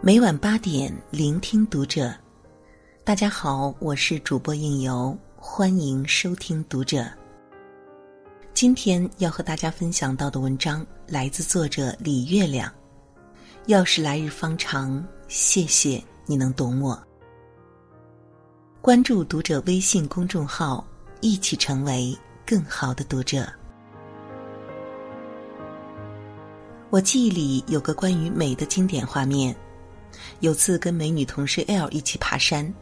每晚八点，聆听读者。大家好，我是主播应由，欢迎收听读者。今天要和大家分享到的文章来自作者李月亮。要是来日方长，谢谢你能懂我。关注读者微信公众号，一起成为更好的读者。我记忆里有个关于美的经典画面。有次跟美女同事 L 一起爬山，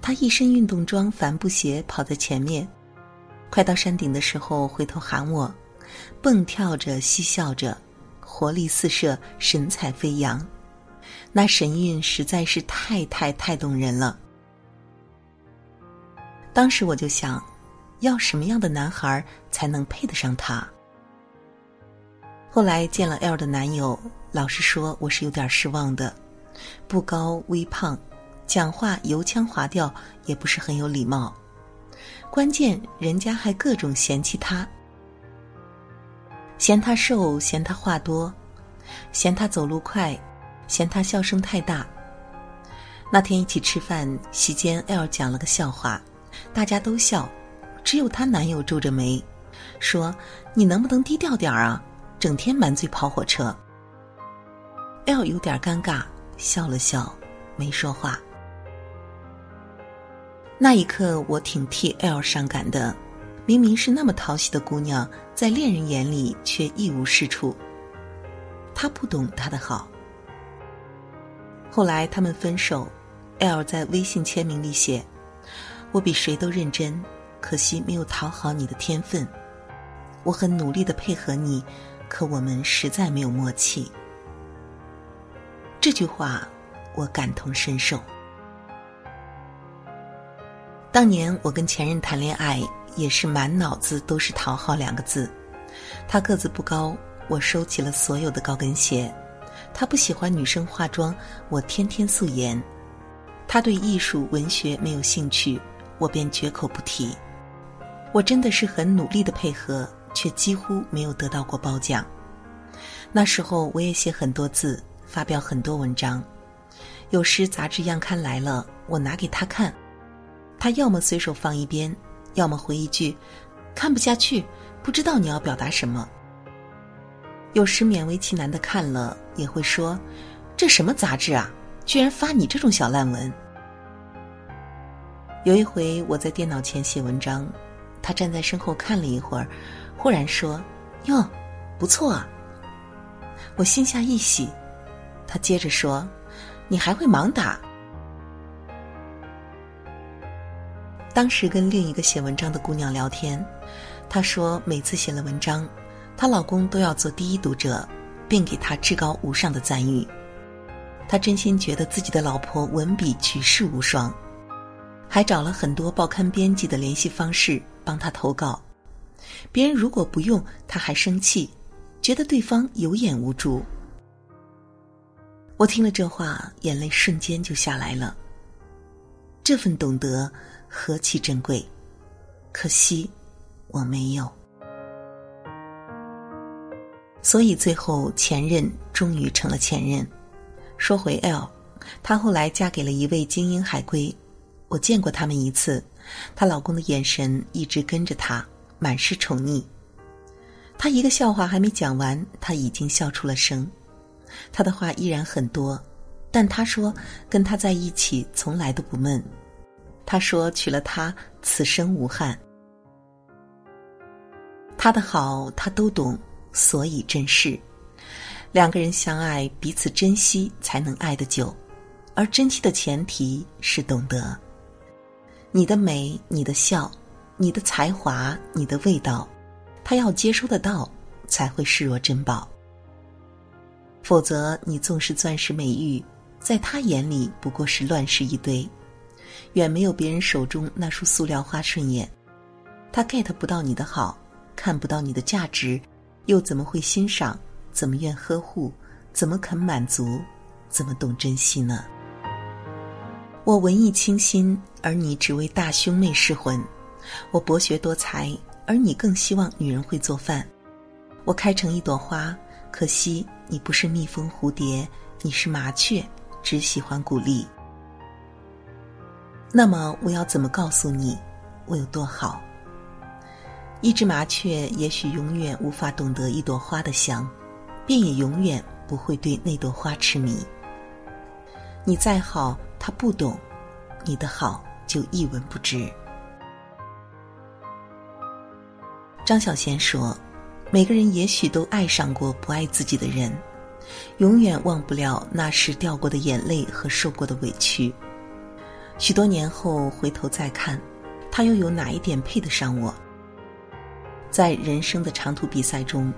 她一身运动装、帆布鞋跑在前面，快到山顶的时候回头喊我，蹦跳着嬉笑着，活力四射，神采飞扬，那神韵实在是太太太动人了。当时我就想，要什么样的男孩才能配得上她？后来见了 L 的男友，老实说，我是有点失望的。不高微胖，讲话油腔滑调，也不是很有礼貌。关键人家还各种嫌弃他，嫌他瘦，嫌他话多，嫌他走路快，嫌他笑声太大。那天一起吃饭，席间 L 讲了个笑话，大家都笑，只有她男友皱着眉，说：“你能不能低调点儿啊？整天满嘴跑火车。”L 有点尴尬。笑了笑，没说话。那一刻，我挺替 L 伤感的。明明是那么讨喜的姑娘，在恋人眼里却一无是处。他不懂他的好。后来他们分手，L 在微信签名里写：“我比谁都认真，可惜没有讨好你的天分。我很努力的配合你，可我们实在没有默契。”这句话，我感同身受。当年我跟前任谈恋爱，也是满脑子都是“讨好”两个字。他个子不高，我收起了所有的高跟鞋；他不喜欢女生化妆，我天天素颜；他对艺术文学没有兴趣，我便绝口不提。我真的是很努力的配合，却几乎没有得到过褒奖。那时候我也写很多字。发表很多文章，有时杂志样刊来了，我拿给他看，他要么随手放一边，要么回一句“看不下去，不知道你要表达什么”。有时勉为其难的看了，也会说：“这什么杂志啊，居然发你这种小烂文。”有一回我在电脑前写文章，他站在身后看了一会儿，忽然说：“哟，不错啊。”我心下一喜。他接着说：“你还会盲打。”当时跟另一个写文章的姑娘聊天，她说每次写了文章，她老公都要做第一读者，并给她至高无上的赞誉。她真心觉得自己的老婆文笔举世无双，还找了很多报刊编辑的联系方式帮她投稿。别人如果不用，她还生气，觉得对方有眼无珠。我听了这话，眼泪瞬间就下来了。这份懂得何其珍贵，可惜我没有。所以最后前任终于成了前任。说回 L，她后来嫁给了一位精英海归，我见过他们一次，她老公的眼神一直跟着她，满是宠溺。她一个笑话还没讲完，他已经笑出了声。他的话依然很多，但他说跟他在一起从来都不闷。他说娶了她此生无憾。他的好他都懂，所以珍视。两个人相爱，彼此珍惜，才能爱得久。而珍惜的前提是懂得。你的美，你的笑，你的才华，你的味道，他要接收得到，才会视若珍宝。否则，你纵是钻石美玉，在他眼里不过是乱石一堆，远没有别人手中那束塑料花顺眼。他 get 不到你的好，看不到你的价值，又怎么会欣赏？怎么愿呵护？怎么肯满足？怎么懂珍惜呢？我文艺清新，而你只为大胸妹失魂；我博学多才，而你更希望女人会做饭。我开成一朵花。可惜你不是蜜蜂蝴蝶，你是麻雀，只喜欢鼓励。那么，我要怎么告诉你，我有多好？一只麻雀也许永远无法懂得一朵花的香，便也永远不会对那朵花痴迷。你再好，它不懂，你的好就一文不值。张小娴说：“每个人也许都爱上过不爱自己的人，永远忘不了那时掉过的眼泪和受过的委屈。许多年后回头再看，他又有哪一点配得上我？在人生的长途比赛中，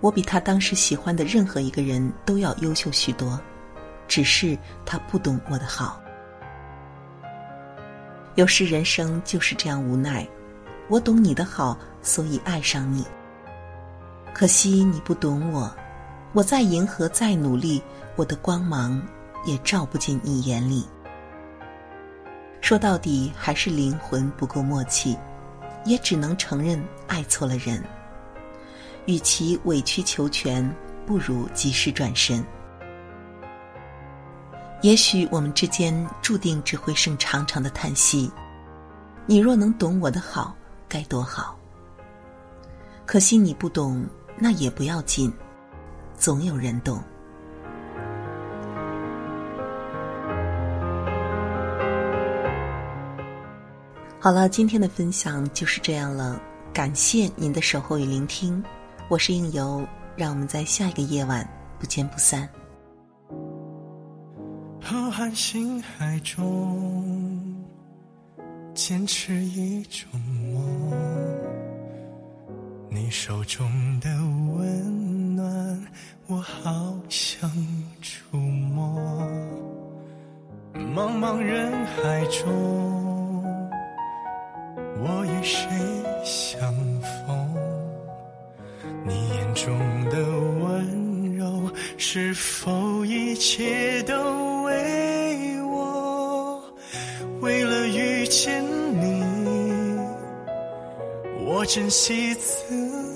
我比他当时喜欢的任何一个人都要优秀许多，只是他不懂我的好。有时人生就是这样无奈。”我懂你的好，所以爱上你。可惜你不懂我，我再迎合再努力，我的光芒也照不进你眼里。说到底，还是灵魂不够默契，也只能承认爱错了人。与其委曲求全，不如及时转身。也许我们之间注定只会剩长长的叹息。你若能懂我的好。该多好！可惜你不懂，那也不要紧，总有人懂。好了，今天的分享就是这样了，感谢您的守候与聆听，我是应由，让我们在下一个夜晚不见不散。浩瀚星海中。坚持一种梦，你手中的温暖，我好想触摸。茫茫人海中，我与谁相逢？你眼中的温柔，是否一切都为我？为了遇见你。我珍惜自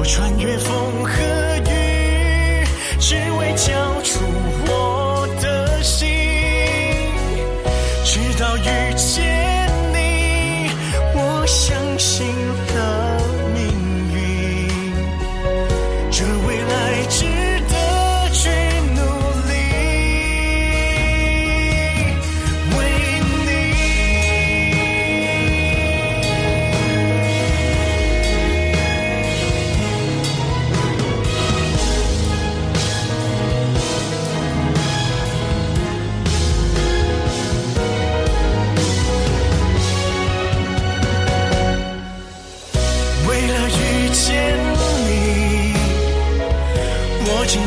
我穿越风和雨，只为交出。